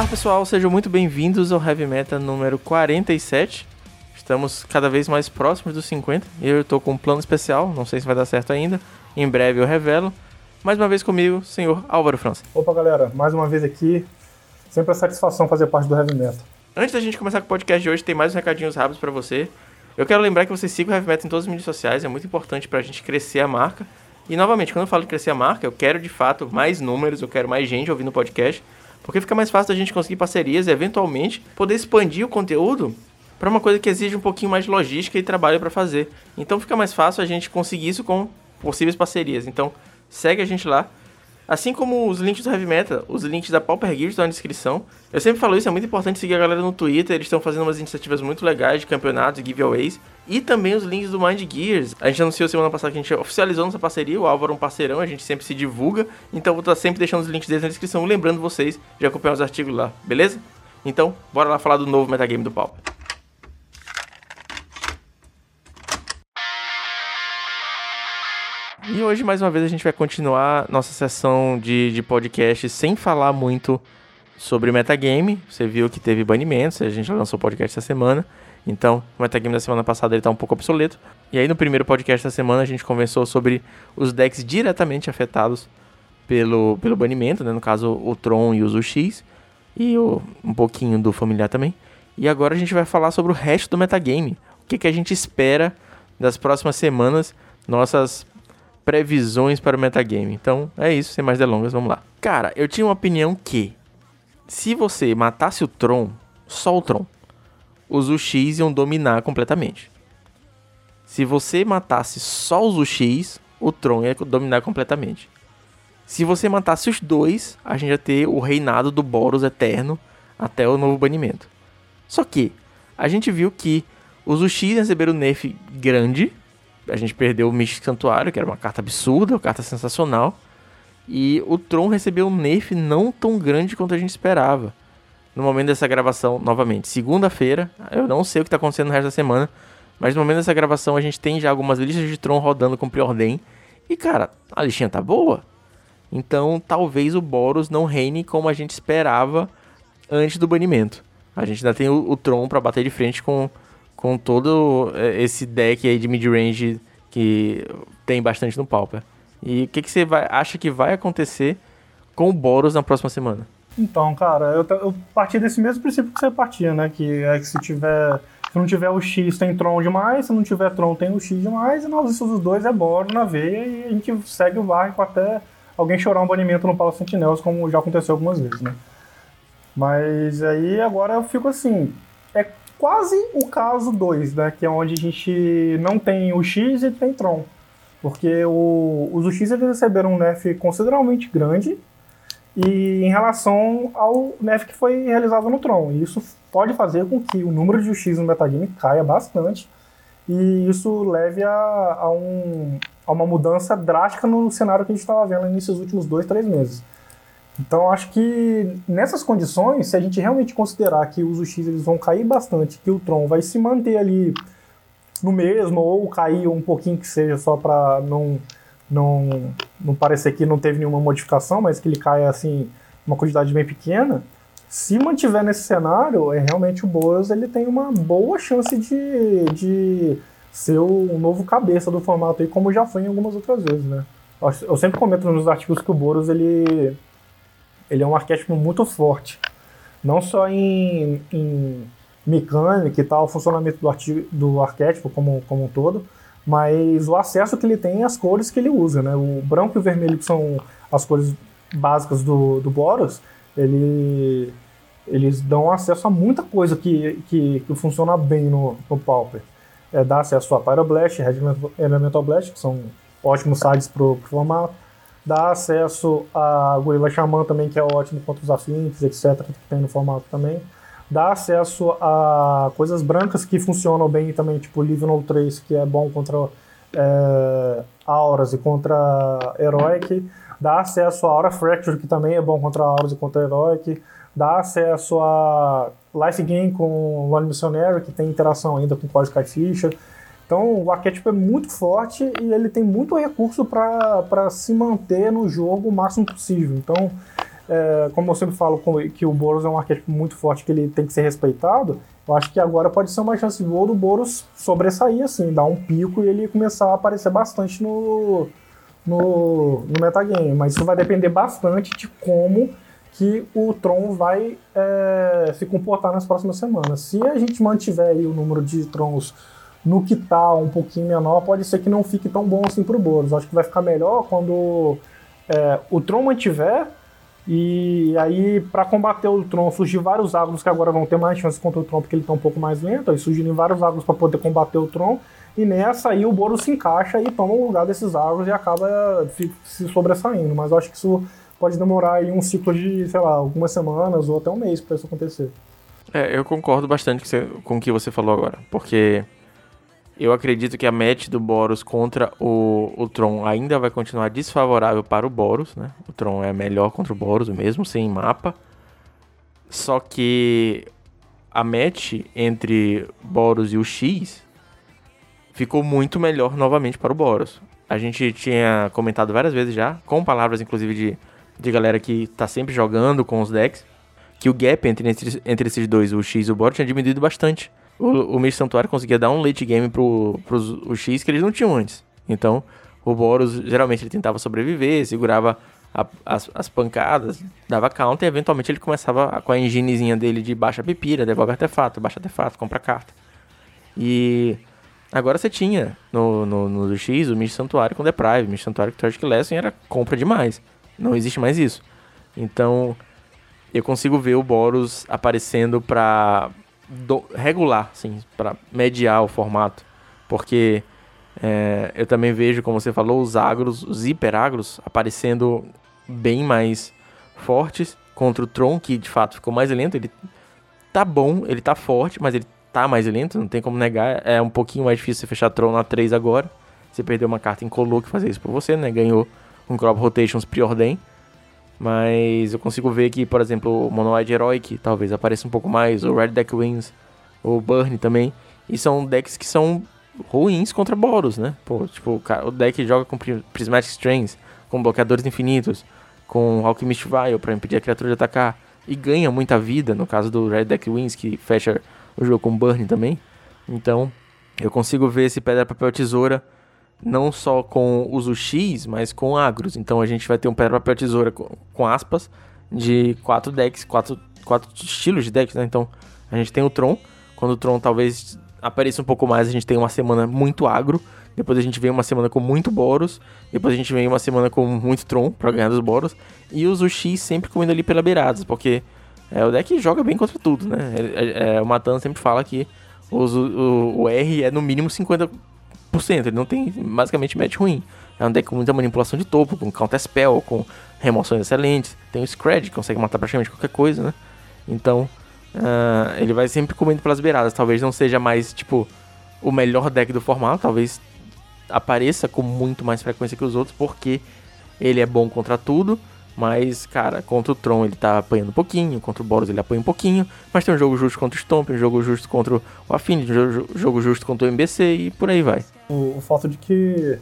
Olá pessoal, sejam muito bem-vindos ao Heavy Meta número 47. Estamos cada vez mais próximos dos 50 e eu estou com um plano especial, não sei se vai dar certo ainda, em breve eu revelo. Mais uma vez comigo, senhor Álvaro França. Opa galera, mais uma vez aqui, sempre a satisfação fazer parte do Heavy Meta. Antes da gente começar com o podcast de hoje, tem mais uns recadinhos rápidos para você. Eu quero lembrar que você siga o Heavy Meta em todas as mídias sociais, é muito importante para a gente crescer a marca. E novamente, quando eu falo de crescer a marca, eu quero de fato mais números, eu quero mais gente ouvindo o podcast. Porque fica mais fácil da gente conseguir parcerias e eventualmente poder expandir o conteúdo para uma coisa que exige um pouquinho mais de logística e trabalho para fazer. Então fica mais fácil a gente conseguir isso com possíveis parcerias. Então segue a gente lá. Assim como os links do Heavy Metal, os links da Pauper Gear estão na descrição. Eu sempre falo isso, é muito importante seguir a galera no Twitter, eles estão fazendo umas iniciativas muito legais de campeonatos e giveaways. E também os links do Mind Gears. A gente anunciou semana passada que a gente oficializou nossa parceria, o Álvaro é um parceirão, a gente sempre se divulga. Então vou estar sempre deixando os links deles na descrição, lembrando vocês de acompanhar os artigos lá, beleza? Então, bora lá falar do novo metagame do Pauper. E hoje, mais uma vez, a gente vai continuar nossa sessão de, de podcast sem falar muito sobre metagame. Você viu que teve banimentos, a gente já lançou o podcast essa semana. Então, o metagame da semana passada ele tá um pouco obsoleto. E aí, no primeiro podcast da semana, a gente conversou sobre os decks diretamente afetados pelo, pelo banimento, né? No caso, o Tron e o Zux. E o, um pouquinho do familiar também. E agora a gente vai falar sobre o resto do metagame. O que, que a gente espera das próximas semanas, nossas previsões para o metagame. Então é isso, sem mais delongas, vamos lá. Cara, eu tinha uma opinião que se você matasse o Tron, só o Tron, os UX iam dominar completamente. Se você matasse só os UX, o Tron ia dominar completamente. Se você matasse os dois, a gente ia ter o reinado do Boros eterno até o novo banimento. Só que a gente viu que os UX receberam um nerf grande a gente perdeu o Mystic Santuário, que era uma carta absurda, uma carta sensacional. E o Tron recebeu um nerf não tão grande quanto a gente esperava. No momento dessa gravação, novamente, segunda-feira, eu não sei o que está acontecendo no resto da semana, mas no momento dessa gravação a gente tem já algumas listas de Tron rodando com Preordem. E cara, a listinha tá boa. Então talvez o Boros não reine como a gente esperava antes do banimento. A gente ainda tem o, o Tron para bater de frente com com todo é, esse deck aí de mid-range que tem bastante no Pauper. E o que, que você vai, acha que vai acontecer com o Boros na próxima semana? Então, cara, eu, eu parti desse mesmo princípio que você partia, né? Que é que se tiver. Se não tiver o X, tem Tron demais. Se não tiver Tron, tem o X demais. E na ausência dos dois é Boros na veia. E a gente segue o barco até alguém chorar um banimento no Palo Sentinelas, como já aconteceu algumas vezes, né? Mas aí agora eu fico assim. Quase o caso 2, né? Que é onde a gente não tem o X e tem Tron. Porque o, os UX eles receberam um nerf consideravelmente grande e em relação ao nerf que foi realizado no Tron. E isso pode fazer com que o número de UX no metagame caia bastante e isso leve a, a, um, a uma mudança drástica no cenário que a gente estava vendo nesses últimos dois, três meses. Então acho que nessas condições, se a gente realmente considerar que os UX eles vão cair bastante, que o Tron vai se manter ali no mesmo ou cair um pouquinho que seja só para não não não parecer que não teve nenhuma modificação, mas que ele caia assim uma quantidade bem pequena, se mantiver nesse cenário, é realmente o Boros ele tem uma boa chance de, de ser o novo cabeça do formato aí, como já foi em algumas outras vezes, né? Eu sempre comento nos artigos que o Boros ele ele é um arquétipo muito forte. Não só em, em mecânica e tal, funcionamento do, artigo, do arquétipo como, como um todo, mas o acesso que ele tem às cores que ele usa, né? O branco e o vermelho, que são as cores básicas do, do Boros, ele, eles dão acesso a muita coisa que, que, que funciona bem no, no Pauper. É, dá acesso a Pyroblast, Red Elemental Blast, que são ótimos sides para o formato dá acesso a Gorilla Xamã também, que é ótimo contra os afins, etc, que tem no formato também. Dá acesso a coisas brancas que funcionam bem também, tipo Livinal 3, que é bom contra é, Auras e contra Heroic. Dá acesso a Aura Fracture, que também é bom contra Auras e contra Heroic. Dá acesso a Life Game com One Missionary, que tem interação ainda com Quase Sky Fisher. Então o arquétipo é muito forte e ele tem muito recurso para se manter no jogo o máximo possível. Então é, como eu sempre falo que o Boros é um arquétipo muito forte, que ele tem que ser respeitado, eu acho que agora pode ser uma chance boa do Boros sobressair, assim, dar um pico e ele começar a aparecer bastante no, no, no metagame. Mas isso vai depender bastante de como que o Tron vai é, se comportar nas próximas semanas. Se a gente mantiver o número de Trons no que tá um pouquinho menor, pode ser que não fique tão bom assim pro Boros. Acho que vai ficar melhor quando é, o Tron mantiver e aí, para combater o Tron, surgir vários Agros que agora vão ter mais chances contra o Tron, porque ele tá um pouco mais lento. Aí surgirem vários Agros para poder combater o Tron. E nessa aí o Boros se encaixa e toma o lugar desses Agros e acaba se sobressaindo. Mas acho que isso pode demorar aí um ciclo de, sei lá, algumas semanas ou até um mês para isso acontecer. É, eu concordo bastante com o que você falou agora. Porque eu acredito que a match do Boros contra o, o Tron ainda vai continuar desfavorável para o Boros, né? O Tron é melhor contra o Boros, mesmo sem mapa. Só que a match entre Boros e o X ficou muito melhor novamente para o Boros. A gente tinha comentado várias vezes já, com palavras inclusive de, de galera que está sempre jogando com os decks, que o gap entre, entre, entre esses dois, o X e o Boros, tinha diminuído bastante o, o Santuário conseguia dar um late game pro, pros o X que eles não tinham antes. Então, o Boros geralmente ele tentava sobreviver, segurava a, as, as, pancadas, dava counter e eventualmente ele começava com a enginezinha dele de baixa pipira, devolve artefato, baixa artefato, compra carta. E agora você tinha no, no, no X o Mish Santuário com Deprive, Mish Santuário com Tragic Lesson era compra demais. Não existe mais isso. Então eu consigo ver o Boros aparecendo pra, do, regular, sim, para mediar o formato. Porque é, eu também vejo, como você falou, os agros, os hiperagros aparecendo bem mais fortes contra o Tron, que de fato ficou mais lento. Ele tá bom, ele tá forte, mas ele tá mais lento, não tem como negar. É um pouquinho mais difícil você fechar Tron na 3 agora. Você perdeu uma carta em Colo que fazer isso por você, né? Ganhou um Crop Rotations Preordain. Mas eu consigo ver que, por exemplo, o Monoide Heroic talvez apareça um pouco mais, o Red Deck Wings, o Burn também. E são decks que são ruins contra Boros, né? Pô, tipo, o deck joga com Prismatic Strains, com bloqueadores infinitos, com Alchemist Vial para impedir a criatura de atacar. E ganha muita vida, no caso do Red Deck Wings, que fecha o jogo com Burn também. Então, eu consigo ver esse Pedra, Papel, Tesoura não só com uso X, mas com agros. Então a gente vai ter um pedra, papel, tesoura com, com aspas de quatro decks, quatro, quatro estilos de decks, né? Então a gente tem o Tron. Quando o Tron talvez apareça um pouco mais, a gente tem uma semana muito agro. Depois a gente vem uma semana com muito Boros. Depois a gente vem uma semana com muito Tron para ganhar dos Boros. E usa o X sempre comendo ali pela beiradas, porque é, o deck joga bem contra tudo, né? É, é, o Matan sempre fala que usa, o, o R é no mínimo 50 ele não tem basicamente match ruim. É um deck com muita manipulação de topo, com counter spell, com remoções excelentes. Tem o Scred, que consegue matar praticamente qualquer coisa, né? Então, uh, ele vai sempre comendo pelas beiradas. Talvez não seja mais, tipo, o melhor deck do formato. Talvez apareça com muito mais frequência que os outros, porque ele é bom contra tudo. Mas, cara, contra o Tron ele tá apanhando um pouquinho, contra o Boros ele apanha um pouquinho, mas tem um jogo justo contra o Stomp, um jogo justo contra o Affinity, um jogo justo contra o MBC e por aí vai. O, o fato de que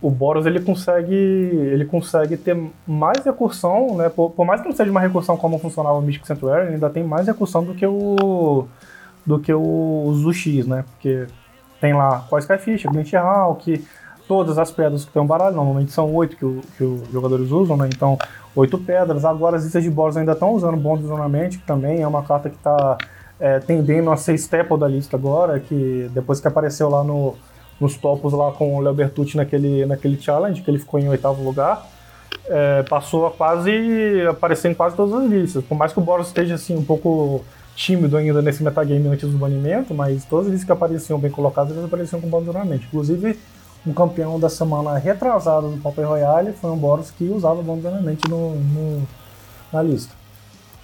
o Boros ele consegue ele consegue ter mais recursão, né? Por, por, mais que não seja uma recursão como funcionava o Mystic Sanctuary, ele ainda tem mais recursão do que o do que o Zuxis, né? Porque tem lá qual Skyfish, Glint Hawk, todas as pedras que tem um baralho, normalmente são oito que, o, que os jogadores usam, né? Então, oito pedras. Agora as listas de boros ainda estão usando Bond Zonamento, que também é uma carta que está é, tendendo a ser staple da lista agora, que depois que apareceu lá no, nos topos lá com o Leo Bertucci naquele, naquele challenge, que ele ficou em oitavo lugar, é, passou a quase aparecer em quase todas as listas. Por mais que o Boros esteja assim um pouco tímido ainda nesse metagame antes do banimento, mas todas as listas que apareciam bem colocadas, eles apareciam com abandonamento. Inclusive, um campeão da semana retrasada do Pauper Royale foi um Boros que usava abandonamento no, no, na lista.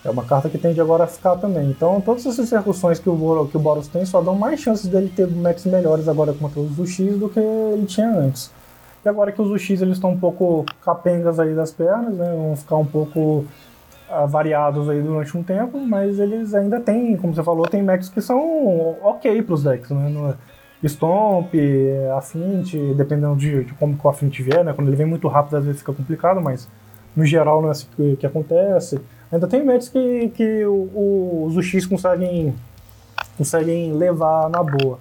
É uma carta que tende agora a ficar também. Então, todas essas repercussões que o, que o Boros tem só dão mais chances dele ter matches melhores agora contra os Zuxis do que ele tinha antes. E agora que os Zuxis eles estão um pouco capengas aí das pernas, né, vão ficar um pouco uh, variados aí durante um tempo, mas eles ainda têm, como você falou, tem matches que são ok para os decks, né? No, Stomp, Affinity, dependendo de, de como o Affinity vier, né? Quando ele vem muito rápido, às vezes fica complicado, mas no geral não é assim que, que acontece. Ainda tem matches que, que o, o, os UX conseguem, conseguem levar na boa.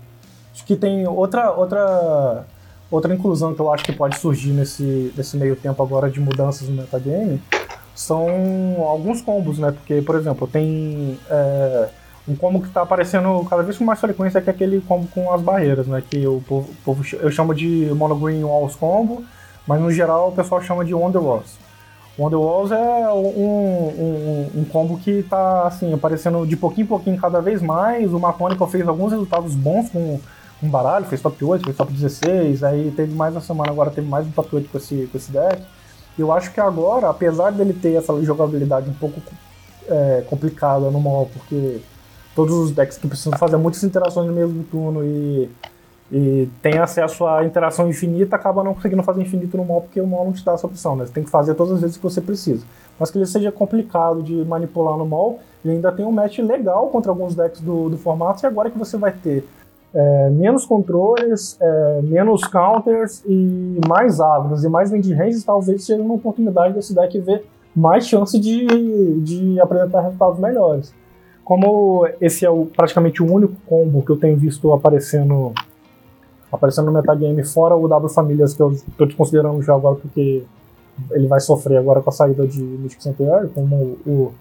Acho que tem outra, outra, outra inclusão que eu acho que pode surgir nesse, nesse meio tempo agora de mudanças no metagame são alguns combos, né? Porque, por exemplo, tem é, um combo que está aparecendo cada vez com mais frequência que é aquele combo com as barreiras, né? Que o povo, o povo eu chamo de Mono Green Walls Combo, mas no geral o pessoal chama de Wonder Walls. Wonder Walls é um, um, um combo que está assim, aparecendo de pouquinho em pouquinho cada vez mais. O Macônica fez alguns resultados bons com, com baralho, fez top 8, fez top 16, aí teve mais na semana, agora teve mais um top 8 com esse, com esse deck. Eu acho que agora, apesar dele ter essa jogabilidade um pouco é, complicada no mall, porque todos os decks que precisam fazer muitas interações no mesmo turno e, e tem acesso à interação infinita, acaba não conseguindo fazer infinito no mall porque o mall não te dá essa opção, né? Você tem que fazer todas as vezes que você precisa. Mas que ele seja complicado de manipular no mall, ele ainda tem um match legal contra alguns decks do, do formato, e agora que você vai ter é, menos controles, é, menos counters e mais agros e mais end ranges, talvez seja uma oportunidade desse deck ver mais chance de, de apresentar resultados melhores. Como esse é o, praticamente o único combo que eu tenho visto aparecendo aparecendo no metagame, fora o W Famílias, que eu estou desconsiderando já agora porque ele vai sofrer agora com a saída de Mystic Sanctuary, como o,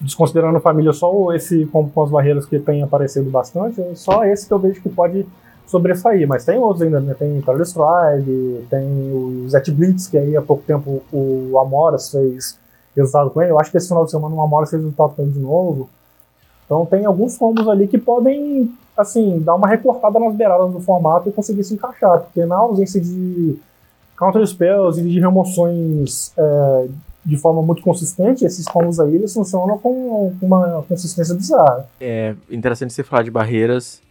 desconsiderando família só esse combo com as barreiras que tem aparecido bastante, é só esse que eu vejo que pode sobressair, mas tem outros ainda, né? tem Terror Stride, tem o Zet Blitz, que aí há pouco tempo o Amoras fez resultado com ele, eu acho que esse final de semana o Amoras fez resultado com ele de novo, então tem alguns combos ali que podem, assim, dar uma recortada nas beiradas do formato e conseguir se encaixar, porque na ausência de counter spells e de remoções é, de forma muito consistente, esses combos aí eles funcionam com uma consistência bizarra. É interessante você falar de barreiras,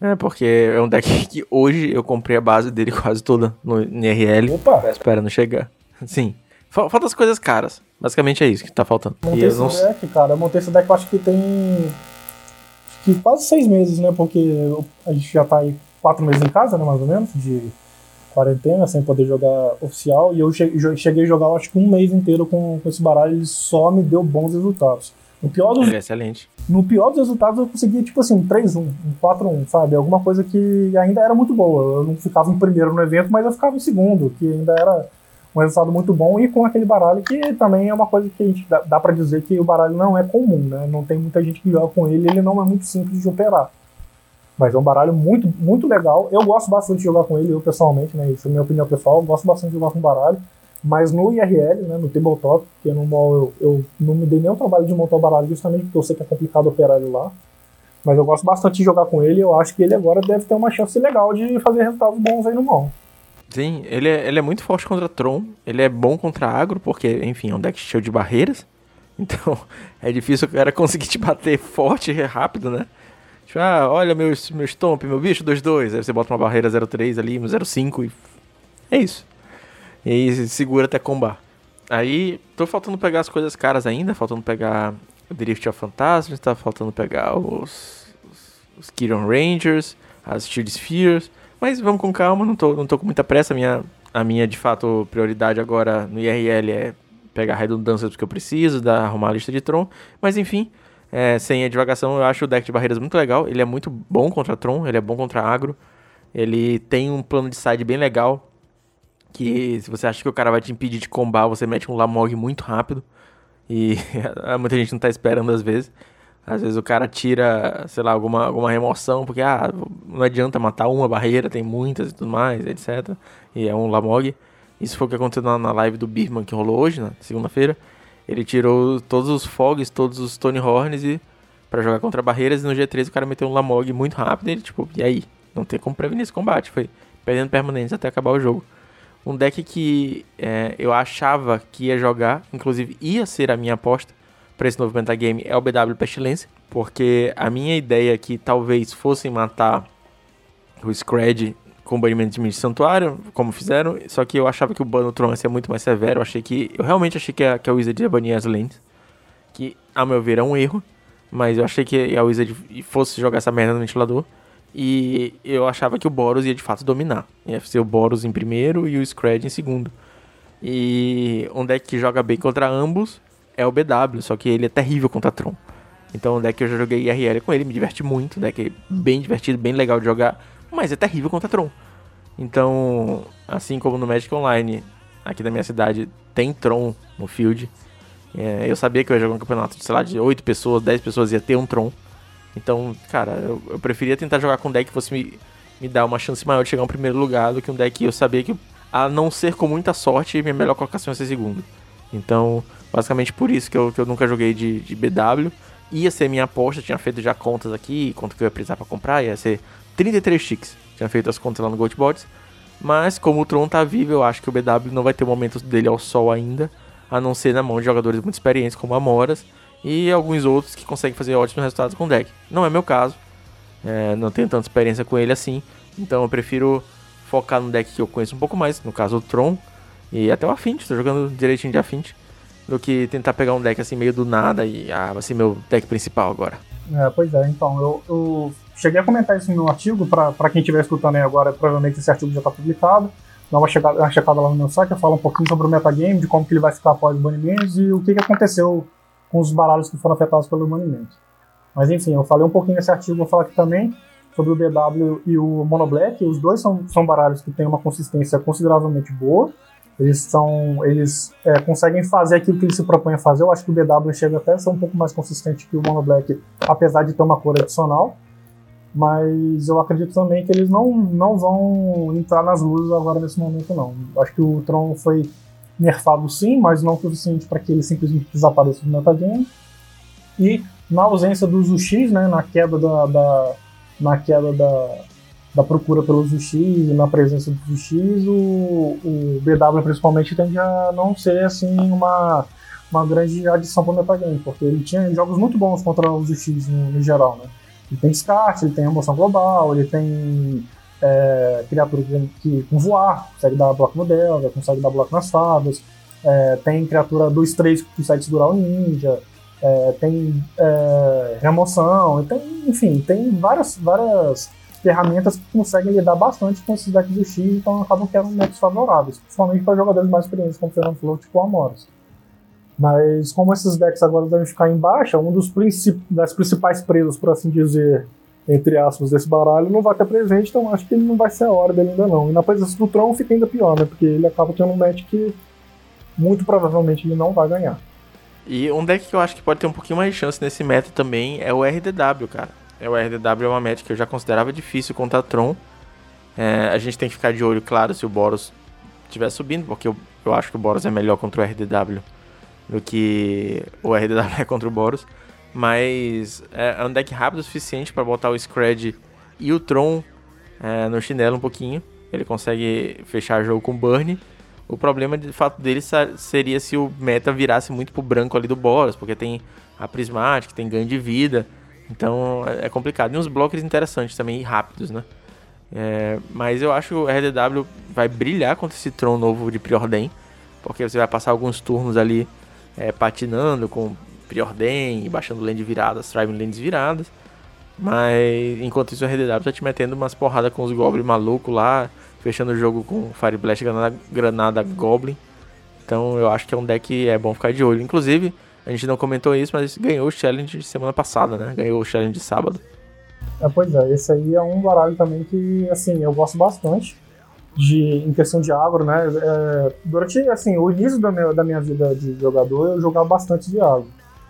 é porque é um deck que hoje eu comprei a base dele quase toda no NRL. Opa! Esperando chegar. Sim. Falta as coisas caras. Basicamente é isso que tá faltando. Montei esse não... deck, cara. Eu montei esse deck, eu acho que tem. Acho que quase seis meses, né? Porque a gente já tá aí quatro meses em casa, né? Mais ou menos, de quarentena, sem poder jogar oficial. E eu cheguei a jogar, acho que um mês inteiro com, com esse baralho. Ele só me deu bons resultados. No pior dos, é excelente. No pior dos resultados, eu consegui, tipo assim, um 3-1, um 4-1, sabe? Alguma coisa que ainda era muito boa. Eu não ficava em primeiro no evento, mas eu ficava em segundo, que ainda era um resultado muito bom e com aquele baralho que também é uma coisa que a gente dá, dá para dizer que o baralho não é comum, né? Não tem muita gente que joga com ele, ele não é muito simples de operar. Mas é um baralho muito, muito legal. Eu gosto bastante de jogar com ele, eu pessoalmente, né? Isso é minha opinião pessoal. Eu gosto bastante de jogar com baralho. Mas no IRL, né, no tabletop, porque no mall eu, eu não me dei o trabalho de montar o baralho justamente porque eu sei que é complicado operar ele lá. Mas eu gosto bastante de jogar com ele e eu acho que ele agora deve ter uma chance legal de fazer resultados bons aí no mall. Sim, ele é, ele é muito forte contra Tron, ele é bom contra agro, porque, enfim, é um deck cheio de barreiras. Então, é difícil o cara conseguir te bater forte e rápido, né? Tipo, ah, olha meu, meu stomp, meu bicho 2-2. Aí você bota uma barreira 0-3 ali, 0-5 e. É isso. E aí segura até combar. Aí, tô faltando pegar as coisas caras ainda, faltando pegar Drift of Phantasms, tá faltando pegar os, os, os Kiron Rangers, as Shield Spheres. Mas vamos com calma, não tô, não tô com muita pressa. A minha, a minha, de fato, prioridade agora no IRL é pegar redundâncias porque eu preciso, dar, arrumar a lista de Tron. Mas enfim, é, sem a divagação, eu acho o deck de barreiras muito legal. Ele é muito bom contra Tron, ele é bom contra agro. Ele tem um plano de side bem legal. Que se você acha que o cara vai te impedir de combar, você mete um Lamog muito rápido. E muita gente não tá esperando às vezes. Às vezes o cara tira, sei lá, alguma, alguma remoção, porque ah, não adianta matar uma barreira, tem muitas e tudo mais, etc. E é um Lamog. Isso foi o que aconteceu na, na live do Birman que rolou hoje, na segunda-feira. Ele tirou todos os Fogs, todos os Tony Horns e para jogar contra barreiras e no G3 o cara meteu um Lamog muito rápido e ele, tipo, e aí? Não tem como prevenir esse combate. Foi perdendo permanentes até acabar o jogo. Um deck que é, eu achava que ia jogar, inclusive ia ser a minha aposta, para esse novo metagame é o BW Pestilência, porque a minha ideia é que talvez fossem matar o Scred com banimento de Santuário, como fizeram, só que eu achava que o ban no Tron ia ser muito mais severo, eu achei que, eu realmente achei que a, que a Wizard ia banir as lentes, que a meu ver é um erro, mas eu achei que a Wizard fosse jogar essa merda no ventilador, e eu achava que o Boros ia de fato dominar, ia ser o Boros em primeiro e o Scred em segundo. E um deck que joga bem contra ambos é o BW, só que ele é terrível contra Tron. Então, um deck eu já joguei IRL com ele, me diverte muito, um deck bem divertido, bem legal de jogar, mas é terrível contra Tron. Então, assim como no Magic Online, aqui da minha cidade, tem Tron no field. É, eu sabia que eu ia jogar um campeonato de, sei lá, de 8 pessoas, 10 pessoas ia ter um Tron. Então, cara, eu, eu preferia tentar jogar com um deck que fosse me, me dar uma chance maior de chegar em primeiro lugar do que um deck que eu sabia que, a não ser com muita sorte, minha melhor colocação ia ser segundo. Então, basicamente por isso que eu, que eu nunca joguei de, de BW. Ia ser minha aposta, tinha feito já contas aqui, quanto que eu ia precisar pra comprar, ia ser 33 ticks. Tinha feito as contas lá no Goldbots. Mas como o Tron tá vivo, eu acho que o BW não vai ter o momento dele ao sol ainda, a não ser na mão de jogadores muito experientes como Amoras e alguns outros que conseguem fazer ótimos resultados com o deck. Não é meu caso, é, não tenho tanta experiência com ele assim, então eu prefiro focar no deck que eu conheço um pouco mais, no caso o Tron e até o Affinity, estou jogando direitinho de Affinity, do que tentar pegar um deck assim meio do nada e ah, vai ser meu deck principal agora. É, pois é, então, eu, eu cheguei a comentar isso no meu artigo, para quem estiver escutando aí agora, provavelmente esse artigo já está publicado. Dá uma checada, uma checada lá no meu site, eu falo um pouquinho sobre o metagame, de como que ele vai ficar após os banimentos e o que, que aconteceu com os baralhos que foram afetados pelo banimento. Mas enfim, eu falei um pouquinho nesse artigo, vou falar aqui também sobre o BW e o Mono Black. Os dois são, são baralhos que têm uma consistência consideravelmente boa. Eles são, eles é, conseguem fazer aquilo que eles se propõem a fazer. Eu acho que o BW chega até a ser um pouco mais consistente que o Mono Black, apesar de ter uma cor adicional mas eu acredito também que eles não, não vão entrar nas luzes agora nesse momento não. Acho que o Tron foi nerfado sim, mas não o suficiente para que ele simplesmente desapareça do metagame. E na ausência do Zuxi, né, na queda da, da, na queda da, da procura pelo Zuxi e na presença do Zuxi, o, o BW principalmente tende a não ser assim uma, uma grande adição para o metagame, porque ele tinha jogos muito bons contra os Zuxi no, no geral, né? Ele tem descarte, ele tem emoção global, ele tem é, criatura que, que, com voar, consegue dar bloco no Delta, consegue dar bloco nas fadas, é, tem criatura 2-3 que consegue segurar o ninja, é, tem é, remoção, tem, enfim, tem várias, várias ferramentas que conseguem lidar bastante com esses decks do X, então acabam que eram favoráveis, principalmente para jogadores mais experientes, como o Fernando falou, tipo o Amoros. Mas como esses decks agora devem ficar em baixa, um dos princip das principais presas, por assim dizer, entre aspas, desse baralho não vai ter presente, então acho que ele não vai ser a hora dele ainda não. E na presença do Tron fica ainda pior, né? Porque ele acaba tendo um match que muito provavelmente ele não vai ganhar. E um deck que eu acho que pode ter um pouquinho mais de chance nesse meta também é o RDW, cara. É o RDW é uma match que eu já considerava difícil contra Tron. É, a gente tem que ficar de olho, claro, se o Boros estiver subindo, porque eu, eu acho que o Boros é melhor contra o RDW do que o RDW é contra o Boros. Mas é um deck rápido o suficiente para botar o Scred e o Tron é, no chinelo um pouquinho. Ele consegue fechar o jogo com Burn. O problema de fato dele seria se o meta virasse muito pro branco ali do Boros, porque tem a Prismatic, tem ganho de vida. Então é, é complicado. E uns blocos interessantes também e rápidos, né? É, mas eu acho que o RDW vai brilhar contra esse Tron novo de Preordem, porque você vai passar alguns turnos ali é, patinando com preordem baixando lane viradas, driving lanes viradas. Mas enquanto isso o RDW tá te metendo umas porradas com os Goblin maluco lá, fechando o jogo com Fire Blast, Granada, Granada Goblin. Então eu acho que é um deck é bom ficar de olho. Inclusive, a gente não comentou isso, mas ganhou o challenge semana passada, né? Ganhou o challenge de sábado. É, pois é, esse aí é um baralho também que, assim, eu gosto bastante de, em questão de agro, né? É, durante assim, o início da minha, da minha vida de jogador, eu jogava bastante de agro.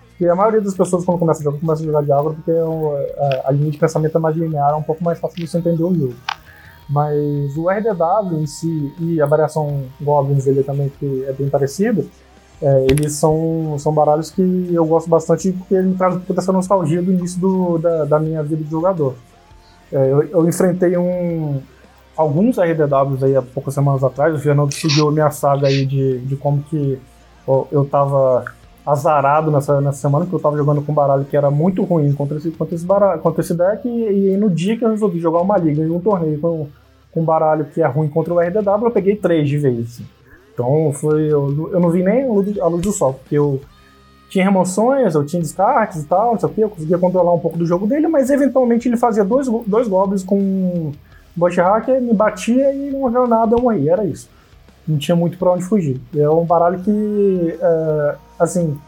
Porque a maioria das pessoas, quando começa a jogar, começa a jogar de agro porque é a, a linha de pensamento é mais linear, é um pouco mais fácil de você entender o jogo. Mas o RDW em si e a variação Goblins dele também, que é bem parecido, é, eles são, são baralhos que eu gosto bastante porque ele me traz toda essa nostalgia do início do, da, da minha vida de jogador. É, eu, eu, enfrentei um, alguns RDWs aí há poucas semanas atrás. O Fernando seguiu minha saga aí de, de como que eu tava azarado nessa, nessa semana, que eu tava jogando com um baralho que era muito ruim contra esse, contra esse, baralho, contra esse deck, e, e no dia que eu resolvi jogar uma liga e um torneio com, com um baralho que é ruim contra o RDW, eu peguei três de vez. Assim. Então foi. Eu, eu não vi nem a luz do sol, porque eu tinha remoções, eu tinha descartes e tal, não sei o que, eu conseguia controlar um pouco do jogo dele, mas eventualmente ele fazia dois, dois goblins com Bush Hacker me batia e não morreu nada, eu morri, era isso. não tinha muito para onde fugir. É um baralho que, é, assim,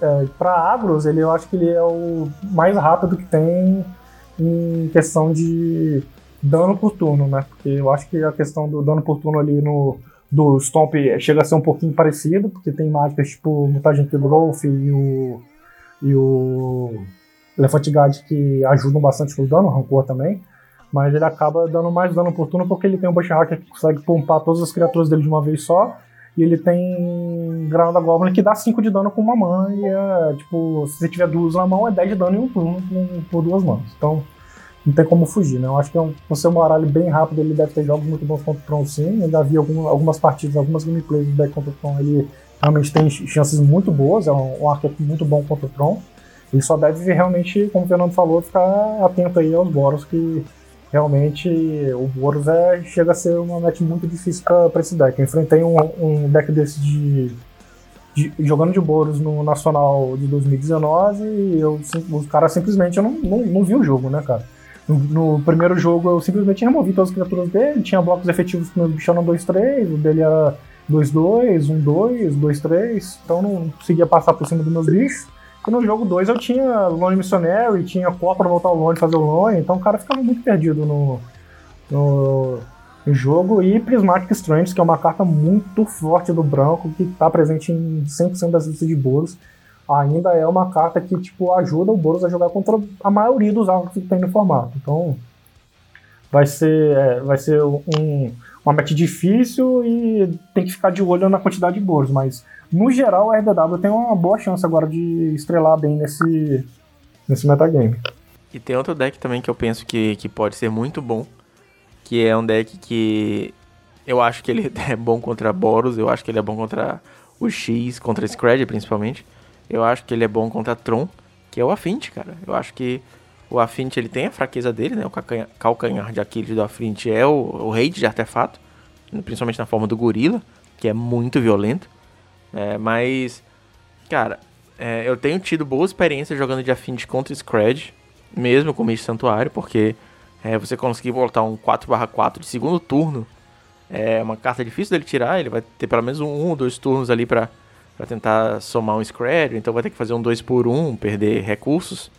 é, para agros, ele, eu acho que ele é o mais rápido que tem em questão de dano por turno, né? Porque eu acho que a questão do dano por turno ali no do Stomp chega a ser um pouquinho parecido, porque tem mágicas tipo Mutagem Growth e o e o Elefante Guard que ajudam bastante no dano, Rancor também, mas ele acaba dando mais dano por turno porque ele tem um Bush Hacker que consegue pompar todas as criaturas dele de uma vez só, e ele tem Granada Goblin que dá 5 de dano com uma mana, e é tipo, se você tiver duas na mão, é 10 de dano em um turno por duas manas. Então, não tem como fugir, né? Eu acho que é um, por ser um bem rápido, ele deve ter jogos muito bons contra o Tron, sim. Já vi algum, algumas partidas, algumas gameplays do deck contra o Tron, ele realmente tem chances muito boas, é um, um arquétipo muito bom contra o Tron. Ele só deve realmente, como o Fernando falou, ficar atento aí aos Boros, que realmente o Boros é, chega a ser uma match muito difícil para esse deck. Eu enfrentei um, um deck desse de, de, jogando de Boros no Nacional de 2019 e eu, os caras simplesmente eu não, não, não vi o jogo, né, cara? No, no, primeiro jogo eu simplesmente removi todas as criaturas dele, tinha blocos efetivos que meu bicho era 2-3, o dele era 2-2, 1-2, 2-3, então não conseguia passar por cima dos meus bichos. E no jogo 2 eu tinha Lone Missionary, tinha Core pra voltar o Lone fazer o Lone, então o cara ficava muito perdido no, no, no jogo. E Prismatic Strange, que é uma carta muito forte do branco, que está presente em 100% das listas de Boros, ainda é uma carta que tipo, ajuda o Boros a jogar contra a maioria dos alvos que tem no formato. Então vai ser, é, vai ser um, uma match difícil e tem que ficar de olho na quantidade de Boros, mas no geral, a RDW tem uma boa chance agora de estrelar bem nesse, nesse metagame. E tem outro deck também que eu penso que, que pode ser muito bom, que é um deck que eu acho que ele é bom contra Boros, eu acho que ele é bom contra o X, contra Scred principalmente. Eu acho que ele é bom contra Tron, que é o Affinity, cara. Eu acho que o Affinity ele tem a fraqueza dele, né? O calcanhar de Aquiles do Affinity é o, o hate de artefato, principalmente na forma do gorila, que é muito violento. É, mas, cara, é, eu tenho tido boa experiência jogando de Affinity contra Scred, mesmo com o Mage Santuário, porque é, você conseguir voltar um 4/4 de segundo turno é uma carta difícil dele tirar, ele vai ter pelo menos um ou dois turnos ali pra, pra tentar somar um Scred, então vai ter que fazer um 2 por 1 perder recursos.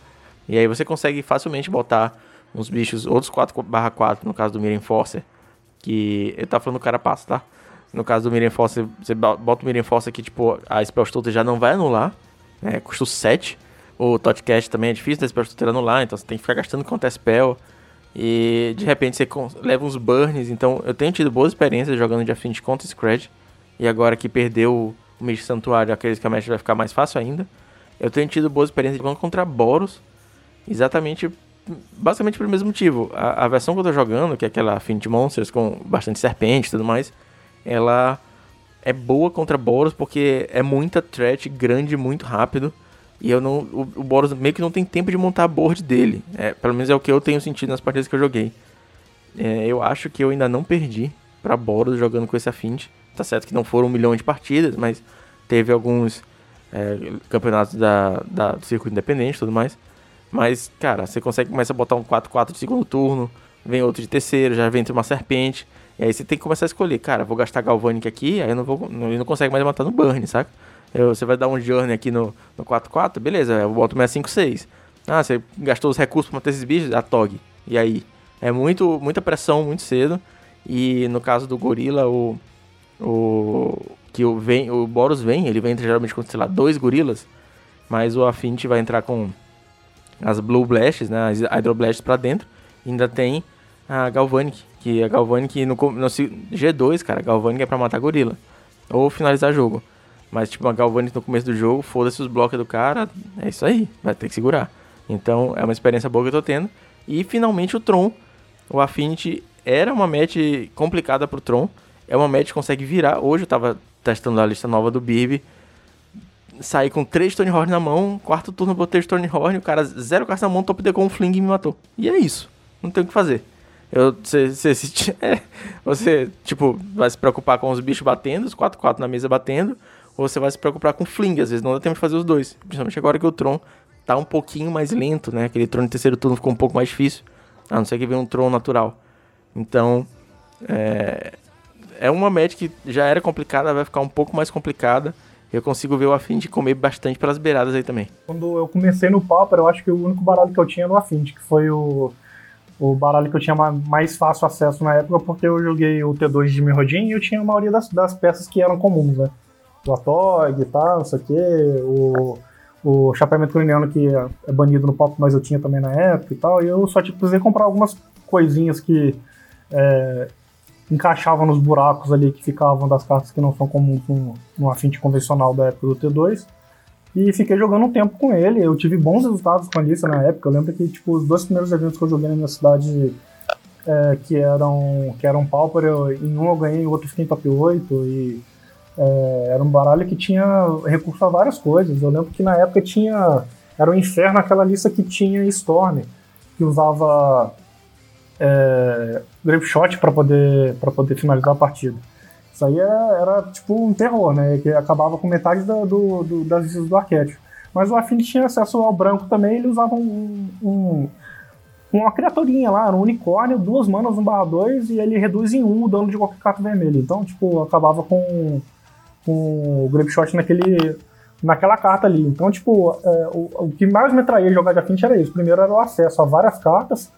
E aí você consegue facilmente botar uns bichos, outros 4/4, no caso do Mirror Forcer, que eu tava falando do cara passa, tá? No caso do Miren Force, você bota o Miren Force aqui, tipo, a Spell Stutter já não vai anular, né? Custa 7. O Totcast também é difícil da Spell Stutter anular, então você tem que ficar gastando contra Spell. E de repente você leva uns burns, então eu tenho tido boas experiências jogando de Affinity contra Scred. E agora que perdeu o Mage Santuário, aqueles que a match vai ficar mais fácil ainda. Eu tenho tido boas experiências jogando contra Boros, exatamente, basicamente pelo mesmo motivo. A, a versão que eu tô jogando, que é aquela Affinity Monsters com bastante serpente e tudo mais, ela é boa contra Boros porque é muita threat grande muito rápido. E eu não. O, o Boros meio que não tem tempo de montar a board dele. É, pelo menos é o que eu tenho sentido nas partidas que eu joguei. É, eu acho que eu ainda não perdi para Boros jogando com esse Affinity. Tá certo que não foram um milhão de partidas, mas teve alguns é, campeonatos da, da, do circuito independente e tudo mais. Mas, cara, você consegue começar a botar um 4-4 de segundo turno, vem outro de terceiro, já vem uma serpente. E aí você tem que começar a escolher, cara, vou gastar Galvanic aqui, aí eu não vou. Ele não consegue mais matar no burn, saca? Eu, você vai dar um journey aqui no 4-4, beleza, eu boto 6-5-6. Ah, você gastou os recursos pra matar esses bichos, a TOG. E aí? É muito, muita pressão muito cedo. E no caso do gorila, o. O. Que o, vem, o Boros vem, ele vem geralmente com, sei lá, dois gorilas. Mas o Affinity vai entrar com as Blue Blasts, né? As Hydro Blasts pra dentro. E ainda tem a Galvanic, que a Galvanic no, no G2, cara, a Galvanic é pra matar gorila. Ou finalizar jogo. Mas, tipo, a Galvanic no começo do jogo, foda-se os blocos do cara, é isso aí, vai ter que segurar. Então, é uma experiência boa que eu tô tendo. E, finalmente, o Tron. O Affinity era uma match complicada pro Tron. É uma match que consegue virar. Hoje eu tava testando a lista nova do Birb. Saí com 3 Stonehorn na mão, quarto turno botei Stonehorn, o cara zero carta na mão, top D com um fling e me matou. E é isso. Não tem o que fazer. Eu, você, você, é, você, tipo, vai se preocupar com os bichos batendo, os 4-4 na mesa batendo, ou você vai se preocupar com fling, às vezes não dá tempo de fazer os dois. Principalmente agora que o Tron tá um pouquinho mais lento, né? Aquele Tron de terceiro turno ficou um pouco mais difícil. A não ser que venha um Tron natural. Então, é, é uma match que já era complicada, vai ficar um pouco mais complicada. Eu consigo ver o Affinity comer bastante pelas beiradas aí também. Quando eu comecei no Pauper, eu acho que o único baralho que eu tinha era o Affinity, que foi o, o baralho que eu tinha mais fácil acesso na época, porque eu joguei o T2 de Mirrodin e eu tinha a maioria das, das peças que eram comuns, né? O Atog e tal, não sei o quê, o, o chapeamento craniano que é, banido no Pop, mas eu tinha também na época e tal, e eu só tipo, precisei comprar algumas coisinhas que é, encaixavam nos buracos ali que ficavam das cartas que não são comuns no, no Affinity convencional da época do T2. E fiquei jogando um tempo com ele. Eu tive bons resultados com a lista na época. Eu lembro que tipo, os dois primeiros eventos que eu joguei na minha cidade, é, que eram que eram Pauper, eu, em um eu ganhei, o outro fiquei em top 8. E é, era um baralho que tinha recurso a várias coisas. Eu lembro que na época tinha. Era um inferno aquela lista que tinha Storm, que usava é, grape shot para poder, pra poder finalizar a partida. Isso aí era, era, tipo um terror, né? Que acabava com metade da, do, do, das listas do arquétipo. Mas o Affinity tinha acesso ao branco também, ele usava um, um, uma criaturinha lá, um unicórnio, duas manas, um barra 2, e ele reduz em um o dano de qualquer carta vermelha. Então, tipo, acabava com, com o Grape Shot naquele, naquela carta ali. Então, tipo, é, o, o, que mais me atraía jogar de Affinity era isso. Primeiro era o acesso a várias cartas,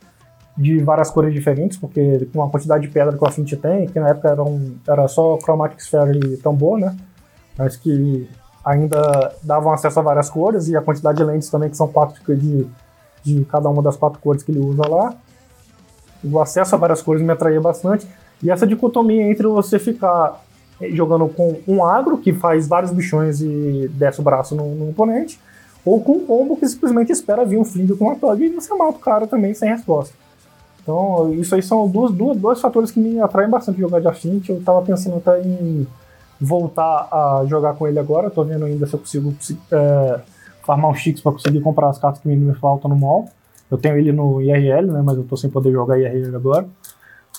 de várias cores diferentes, porque com a quantidade de pedra que o Affinity tem, que na época era, um, era só Chromatic Sphere e tambor, né? Mas que ainda davam acesso a várias cores e a quantidade de lentes também, que são quatro de, de cada uma das quatro cores que ele usa lá. O acesso a várias cores me atraía bastante. E essa dicotomia entre você ficar jogando com um agro, que faz vários bichões e desce o braço no, no oponente, ou com um combo que simplesmente espera vir um Find com uma Tug e você mata o cara também sem resposta. Então, isso aí são duas, dois fatores que me atraem bastante jogar de Affinity. Eu tava pensando até em voltar a jogar com ele agora. Tô vendo ainda se eu consigo é, farmar um Chix para conseguir comprar as cartas que me faltam no mall. Eu tenho ele no IRL, né? Mas eu tô sem poder jogar IRL agora.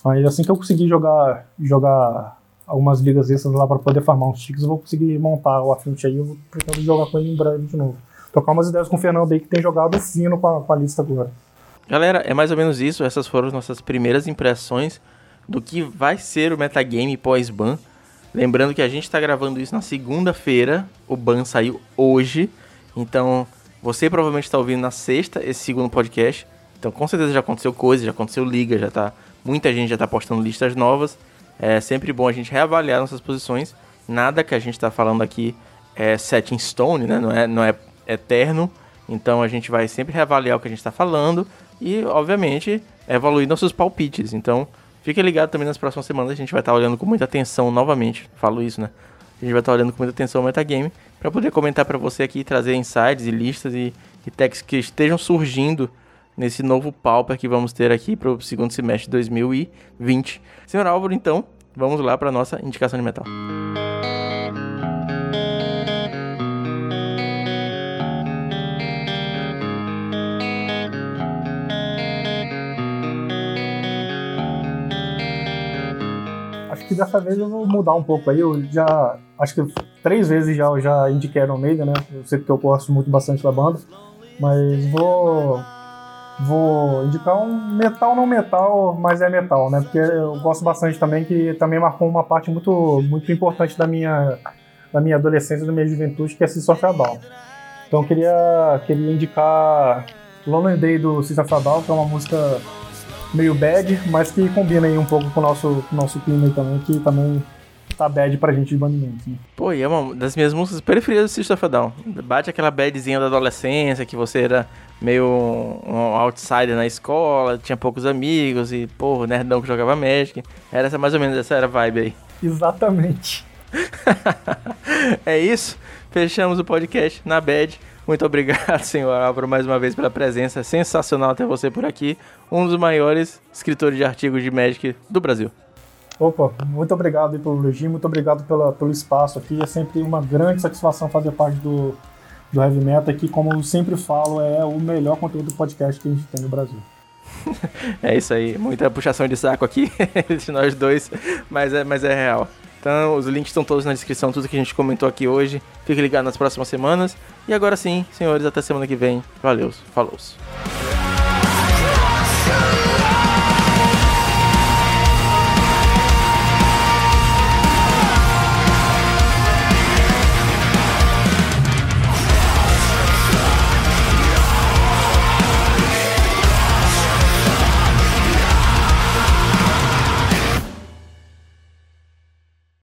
Mas assim que eu conseguir jogar, jogar algumas ligas extras lá para poder farmar uns Chix, eu vou conseguir montar o Affinity aí. Eu vou pretendo jogar com ele em breve de novo. Tocar umas ideias com o Fernando aí que tem jogado fino com a, com a lista agora. Galera, é mais ou menos isso. Essas foram as nossas primeiras impressões do que vai ser o metagame pós-ban. Lembrando que a gente está gravando isso na segunda-feira, o ban saiu hoje. Então, você provavelmente está ouvindo na sexta esse segundo podcast. Então, com certeza já aconteceu coisa, já aconteceu liga, já tá. Muita gente já está postando listas novas. É sempre bom a gente reavaliar nossas posições. Nada que a gente está falando aqui é set in stone, né? Não é, não é eterno. Então a gente vai sempre reavaliar o que a gente está falando e, obviamente, evoluir nossos palpites. Então, fique ligado também nas próximas semanas, a gente vai estar olhando com muita atenção novamente, falo isso, né? A gente vai estar olhando com muita atenção o metagame para poder comentar para você aqui, trazer insights e listas e, e techs que estejam surgindo nesse novo pauper que vamos ter aqui para o segundo semestre de 2020. Senhor Álvaro, então, vamos lá para nossa indicação de metal. Que dessa vez eu vou mudar um pouco aí. Eu já. Acho que três vezes já eu já indiquei Iron Maiden, né? Eu sei que eu gosto muito bastante da banda. Mas vou. Vou indicar um metal não metal, mas é metal, né? Porque eu gosto bastante também, que também marcou uma parte muito, muito importante da minha, da minha adolescência, da minha juventude, que é System of Down. Então eu queria, queria indicar Lonely Day do System of que é uma música meio bad, mas que combina aí um pouco com o nosso, com o nosso clima aí também, que também tá bad pra gente de banimento. Né? Pô, e é uma das minhas músicas preferidas do System of a Down. Bate aquela badzinha da adolescência, que você era meio um outsider na escola, tinha poucos amigos e, pô, nerdão que jogava Magic. Era essa mais ou menos essa era a vibe aí. Exatamente. é isso. Fechamos o podcast na bad. Muito obrigado, senhor Álvaro, mais uma vez pela presença. Sensacional ter você por aqui. Um dos maiores escritores de artigos de Magic do Brasil. Opa, muito obrigado pelo elogio, muito obrigado pela, pelo espaço aqui. É sempre uma grande satisfação fazer parte do, do Heavy Metal, que, como eu sempre falo, é o melhor conteúdo do podcast que a gente tem no Brasil. é isso aí, muita puxação de saco aqui de nós dois, mas é, mas é real. Então, os links estão todos na descrição, tudo que a gente comentou aqui hoje. Fique ligado nas próximas semanas. E agora sim, senhores, até semana que vem. Valeu, falou. -se.